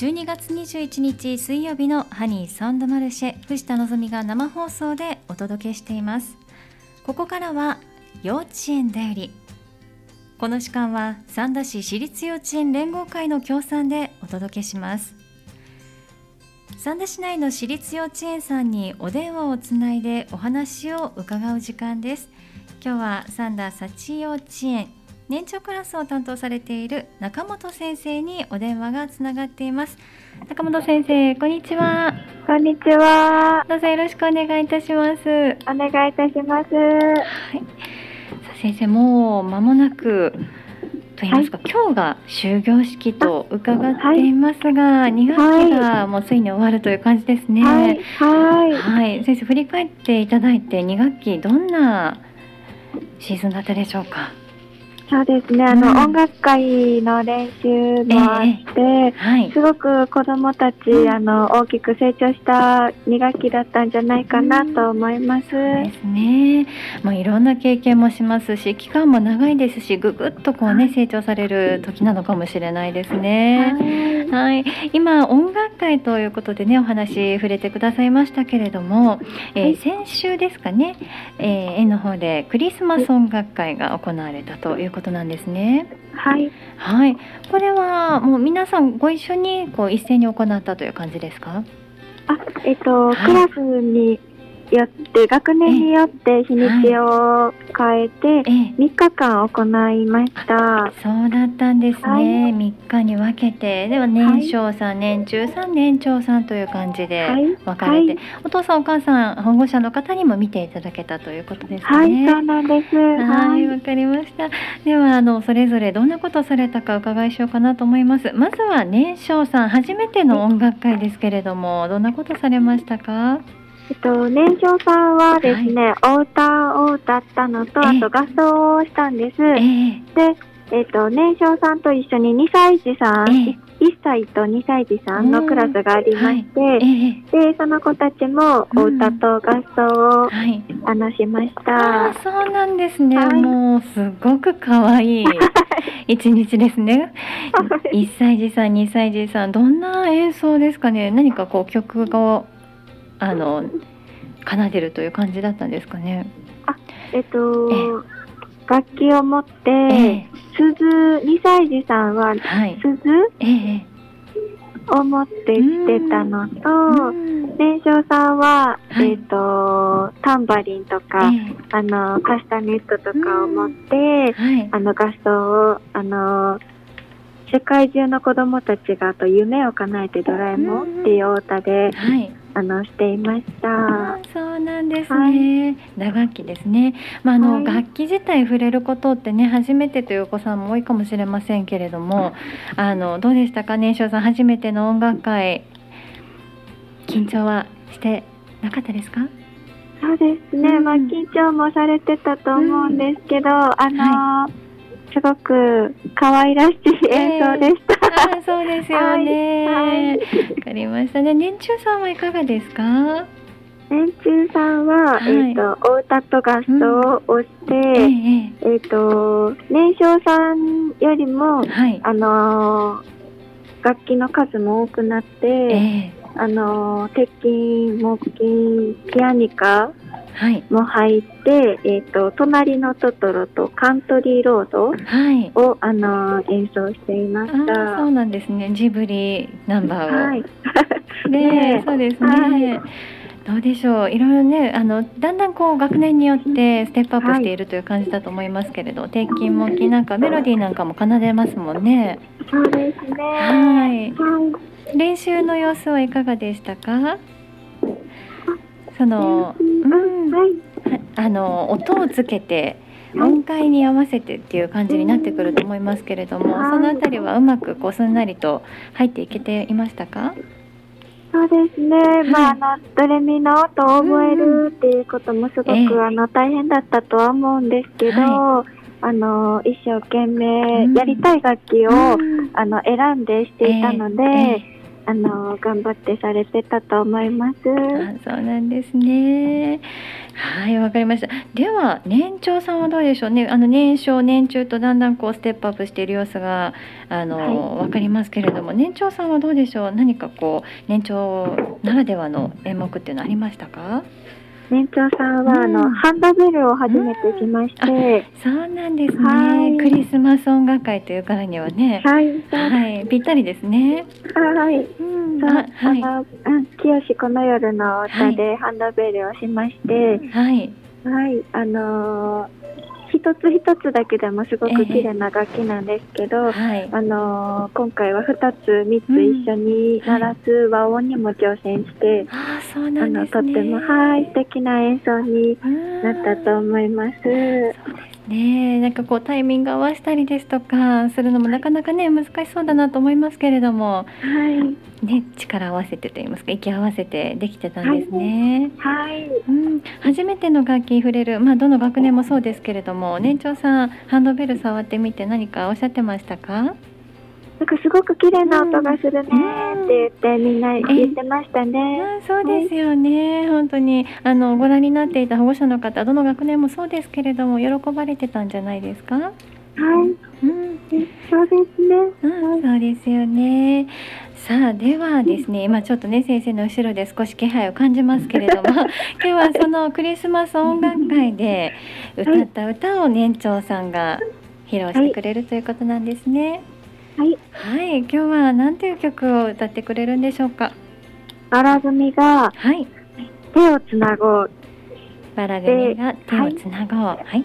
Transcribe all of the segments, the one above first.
12月21日水曜日のハニーサンドマルシェ藤田望が生放送でお届けしています。ここからは幼稚園だよりこの時間は三田市私立幼稚園連合会の協賛でお届けします。三田市内の私立幼稚園さんにお電話をつないでお話を伺う時間です。今日は三田幸幼稚園年長クラスを担当されている中本先生にお電話がつながっています。中本先生こんにちは。こんにちは。どうぞよろしくお願いいたします。お願いいたします。はい。さあ先生もう間もなくと言いますか、はい、今日が終業式と伺っていますが、はい、2学期がもうついに終わるという感じですね。はい、はい、はい、先生振り返っていただいて2学期どんなシーズンだったでしょうか？そうですね、あの、うん、音楽会の練習もあって、えーはい、すごく子どもたち、うん、あの大きく成長した2学期だったんじゃないかなと思います。うん、ですね。まあいろんな経験もしますし、期間も長いですし、ぐぐっとこうね成長される時なのかもしれないですね。はい、はい、今音楽会ということでねお話触れてくださいましたけれども、えー、先週ですかね、えー、園の方でクリスマス音楽会が行われたということことなんですね。はい。はい。これはもう皆さんご一緒にこう一斉に行ったという感じですか？あ、えっと、はい、クラスによって学年によって日にちを変えて3日間行いました、そうだったんですね、はい、3日に分けて。では年少さん、はい、年中さん年長さんという感じで分かれて、はい、お父さんお母さん保護者の方にも見ていただけたということですね。はいそうなんです。はいわかりました。ではあのそれぞれどんなことされたかお伺いしようかなと思います。まずは年少さん初めての音楽会ですけれどもどんなことされましたか？えっと、年少さんはですね、はい、お歌を歌ったのと、あと合奏をしたんです。えー、で、えっと、年少さんと一緒に2歳児さん、えー、1歳と2歳児さんのクラスがありまして、はい。えー、で、その子たちもお歌と合奏を、話しました。そうなんですね。はい、もう、すごく可愛い一日ですね。1歳児さん、2歳児さん、どんな演奏ですかね。何かこう曲があの奏でるという感じだったんですかね。あ、えっと、楽器を持って、え鈴二歳児さんは、はい、を持ってきてたのと、年少さんは、はい、えっ、と、タンバリンとか、あの、カスタネットとかを持って、あの、合奏を、あの、世界中の子供たちがと夢を叶えてドラえもんっていう歌で、はい、あのしていました。そうなんですね。はい、打楽器ですね。まああの、はい、楽器自体触れることってね初めてというお子さんも多いかもしれませんけれども、あのどうでしたか年少さん初めての音楽会緊張はしてなかったですか？そうですね。うん、まあ緊張もされてたと思うんですけど、うん、あのはいすごく可愛らしい演奏でした。えー、あそうですよね。わ、はい、かりましたね。年中さんはいかがですか？年中さんは、はい、えっ、ー、とお歌と合奏をして、うん、えっ、ー、と年少さんよりも、はい、あの楽器の数も多くなって、えー、あの鉄筋木琴ピアニカも入って、はい、えっ、ー、と、隣のトトロとカントリーロードを、はい、あの演奏していました。そうなんですね。ジブリナンバーを。はい。ね そうですね。はいどうでしょういろいろねあのだんだんこう学年によってステップアップしているという感じだと思いますけれど、はい、鉄筋木琴なんかメロディーなんかも奏でますもんね。そうですね。はい。練習の様子はいかがでしたか？その、うん、あの音をつけて音階に合わせてっていう感じになってくると思いますけれども、そのあたりはうまくこうすんなりと入っていけていましたか？そうですね、はい、まあ、あのドレミの音を覚えるっていうこともすごく、えー、あの大変だったとは思うんですけど、はい、あの一生懸命やりたい楽器を、あの選んでしていたので、えーあの頑張ってされてたと思います。あそうなんですね。はいわかりました。では年長さんはどうでしょうね。あの年少年中とだんだんこうステップアップしている様子があの、はい、かりますけれども、年長さんはどうでしょう。何かこう年長ならではの演目っていうのありましたか？年長さんは、うん、あのハンドベルを初めてしまして、うん、そうなんですね、はい、クリスマス音楽会というからにはね。はい、はい、ぴったりですね。はい、うん、あはい、あの、うん、清この夜の歌でハンドベルをしまして、はい、はい、あのー一つ一つだけでもすごく綺麗な楽器なんですけど、えーはい、あのー、今回は二つ三つ一緒に鳴らす和音にも挑戦して、うんあそうなん、ね、とってもはい素敵な演奏になったと思います。ね。なんかこうタイミング合わせたりですとかするのもなかなかね難しそうだなと思いますけれども、はい。ね、力合わせてと言いますか。息合わせてできてたんですね。はい、うん、初めての楽器触れる、まあ、どの学年もそうですけれども。年長さんハンドベル触ってみて何かおっしゃってましたか？なんかすごく綺麗な音がするねって言って、みんな言ってましたね。あそうですよね、はい、本当に。あのご覧になっていた保護者の方どの学年もそうですけれども喜ばれてたんじゃないですか？はい、うん、そうですね、うん、そうですよね。さあではですね今ちょっとね先生の後ろで少し気配を感じますけれども 今日はそのクリスマス音楽会で歌った歌を年長さんが披露してくれるということなんですね。はい。はい、今日は何という曲を歌ってくれるんでしょうか？バラ組が、はい。手をつなごう。バラ組が手をつなごう。はい。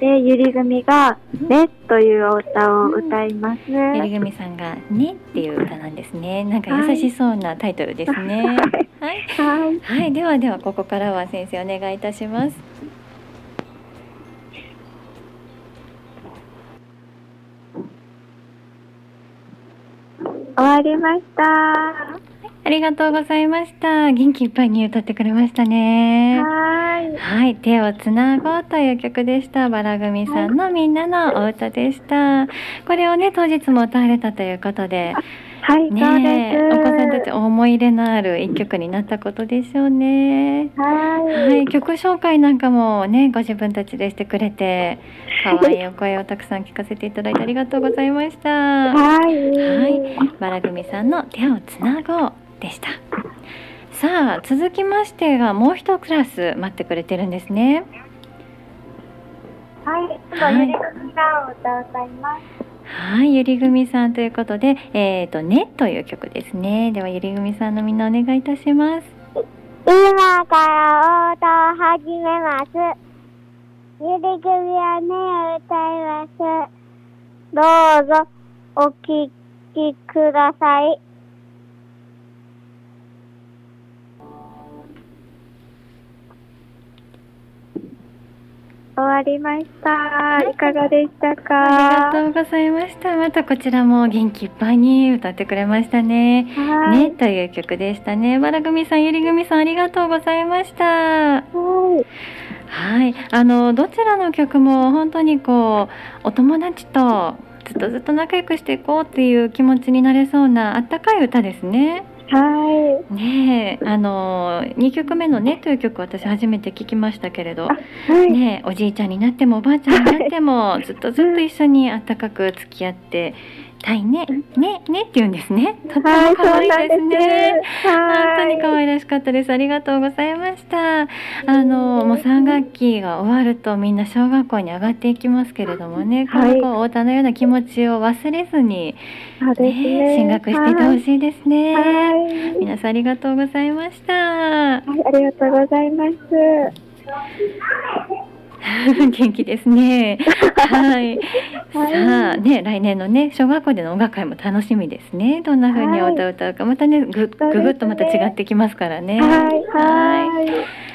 で、ゆり組が、ねというお歌を歌います。ゆり組さんが、ねっていう歌なんですね。なんか優しそうなタイトルですね。はい。はい。はい、ではでは、ここからは先生お願いいたします。終わりました。ありがとうございました。元気いっぱいに歌ってくれましたね。はい。はい、手をつなごうという曲でした。バラ組さんのみんなのお歌でした。これをね、当日も歌われたということで。はい、ね、お子さんたち思い入れのある一曲になったことでしょうね。はい、曲紹介なんかもね、ご自分たちでしてくれて、可愛いお声をたくさん聞かせていただいてありがとうございました。はい、はい、バラ組さんの手をつなごうでした。さあ、続きましてがもう一クラス待ってくれてるんですね。はい、今度ゆり組が歌を歌います。はい、ゆりぐみさんということで、えっ、ー、と、ねという曲ですね。では、ゆりぐみさんのみんなお願いいたします。今から応答を始めます。ゆりぐみはねを歌います。どうぞ、お聴きください。終わりました。いかがでしたか？ありがとうございました。またこちらも元気いっぱいに歌ってくれましたね。ねという曲でしたね。バラ組さん、ゆり組さん、ありがとうございました。はい。はい、あのどちらの曲も本当にこうお友達とずっとずっと仲良くしていこうっていう気持ちになれそうなあったかい歌ですね。はい。ねあの2曲目のねという曲私初めて聞きましたけれど、はい、ねおじいちゃんになってもおばあちゃんになってもずっとずっと一緒にあったかく付き合ってたいね、ね、ねって言うんですね。とっても可愛いですね。本当に可愛らしかったです。ありがとうございました。あの、もう3学期が終わるとみんな小学校に上がっていきますけれどもね、この子、太田のような気持ちを忘れずに、ね、進学していてほしいですね。皆さんありがとうございました。はい、ありがとうございます。元気ですね。はい。さあね来年のね小学校での音楽会も楽しみですね。どんな風にお歌を歌うか、またねぐぐぐっとまた違ってきますからね。はい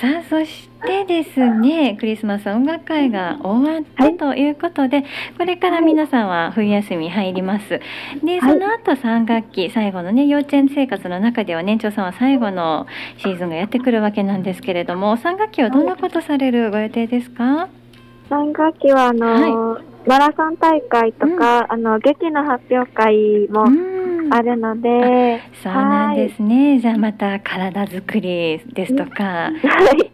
さあそしてですねクリスマス音楽会が終わったということで、はい、これから皆さんは冬休み入ります。でその後3学期最後のね幼稚園生活の中では年長さんは最後のシーズンがやってくるわけなんですけれども3学期はどんなことされるご予定ですか？3学期はあの、はい、マラソン大会とか、うん、あの劇の発表会もあるので、そうなんですね。じゃあまた体作りですとか、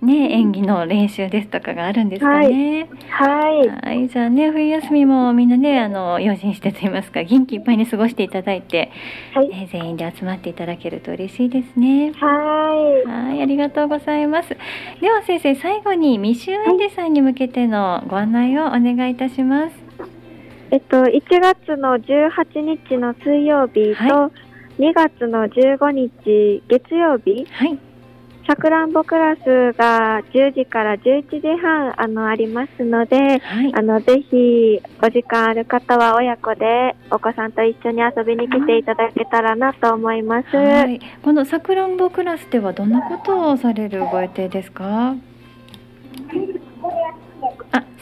ね演技の練習ですとかがあるんですかね。はい。はい、じゃあね冬休みもみんなねあの用心してと言いますか元気いっぱいに過ごしていただいて、はい、ね、全員で集まっていただけると嬉しいですね。はい。はい、ありがとうございます。では先生最後に未就園児さんに向けてのご案内をお願いいたします。えっと、1月の18日の水曜日と、2月の15日月曜日、はい、さくらんぼクラスが10時から11時半あのありますので、はい、あのぜひお時間ある方は親子でお子さんと一緒に遊びに来ていただけたらなと思います。はい、このさくらんぼクラスではどんなことをされるご予定ですか？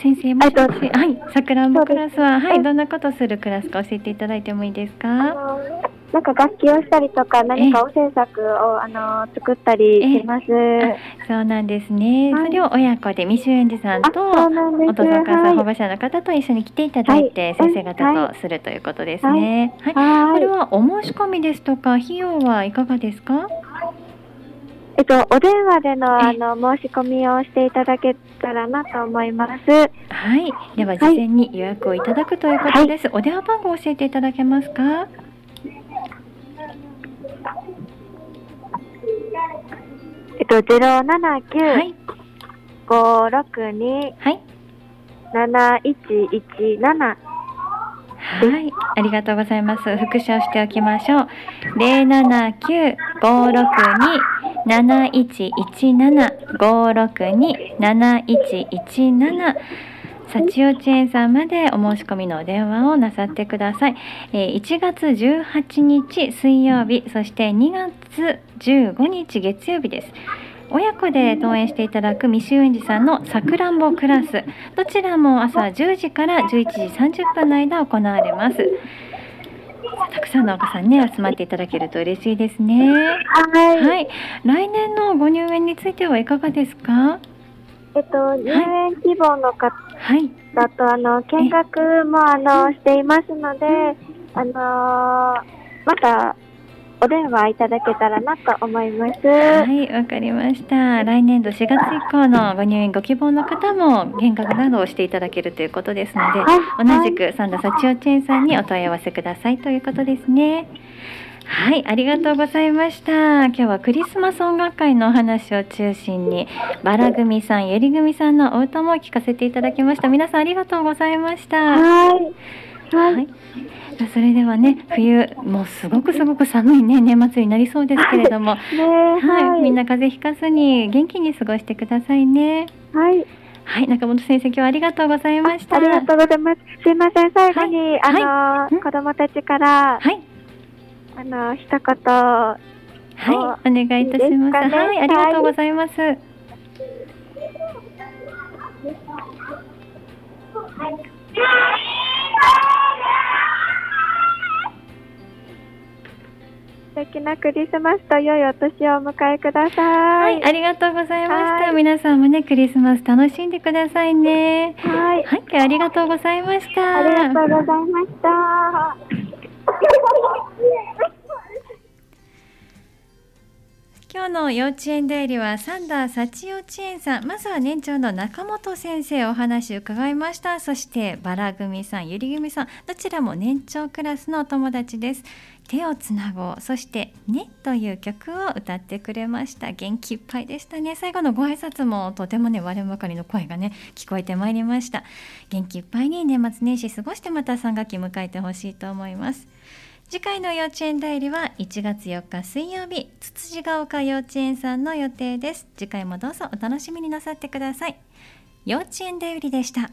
あ、先生もしもし、はい、さくらんぼクラスは、はい、どんなことするクラスか教えていただいてもいいですか？なんか楽器をしたりとか、何かお制作をあの作ったりします。そうなんですね。それを親子で未就園児さんとお父さん、お母さん、保護者の方と一緒に来ていただいて、先生方とするということですね。はい。これはお申し込みですとか費用はいかがですか？えっと、お電話でのあの申し込みをしていただけたらなと思います。はい、では事前に予約をいただくということです。はい、お電話番号を教えていただけますか？えっと、ゼロ七九五六二七一一七。はい、ありがとうございます。復唱しておきましょう。零七九五六二7117-562-7117幸幼稚園さんまでお申し込みのお電話をなさってください。1月18日水曜日、そして2月15日月曜日です。親子で登園していただく未就園児さんのさくらんぼクラス、どちらも朝10時から11時30分の間行われます。たくさんのお子さんね集まっていただけると嬉しいですね。はい。はい。来年のご入園についてはいかがですか？えっと入園希望の方だと、はい、あの見学もあのしていますので、あのまたお電話いただけたらなと思います。はい、わかりました。来年度4月以降のご入院ご希望の方も見学などをしていただけるということですので、はい、同じく三田幸代チェーンさんにお問い合わせくださいということですね。はい、ありがとうございました。今日はクリスマス音楽会のお話を中心に、バラ組さん、ゆり組さんのお歌も聞かせていただきました。皆さんありがとうございました。はい。はい、はいそれではね冬もうすごくすごく寒いね年末になりそうですけれども、ね、はい、はい、みんな風邪ひかずに元気に過ごしてくださいね。はいはい、中本先生、今日はありがとうございました。ありがとうございます。すいません、最後に、はい、あの、はい、子供たちから、はい、あの、一言。はい、お願いいたします。いいすね、はい、ありがとうございます。はい敵なクリスマスと良いお年をお迎えください。はい、ありがとうございました。皆さんもね、クリスマス楽しんでくださいね。はい。はい、ありがとうございました。ありがとうございました。今日の幼稚園代理はサンダー幸幼稚園さんまずは年長の中本先生お話伺いました。そしてバラ組さんゆり組さんどちらも年長クラスのお友達です。手をつなごう。そしてねという曲を歌ってくれました。元気いっぱいでしたね。最後のご挨拶もとてもね我ばかりの声がね聞こえてまいりました。元気いっぱいに年末年始過ごしてまた3学期迎えてほしいと思います。次回の幼稚園代理は1月4日水曜日つつじが丘幼稚園さんの予定です。次回もどうぞお楽しみになさってください。幼稚園代理でした。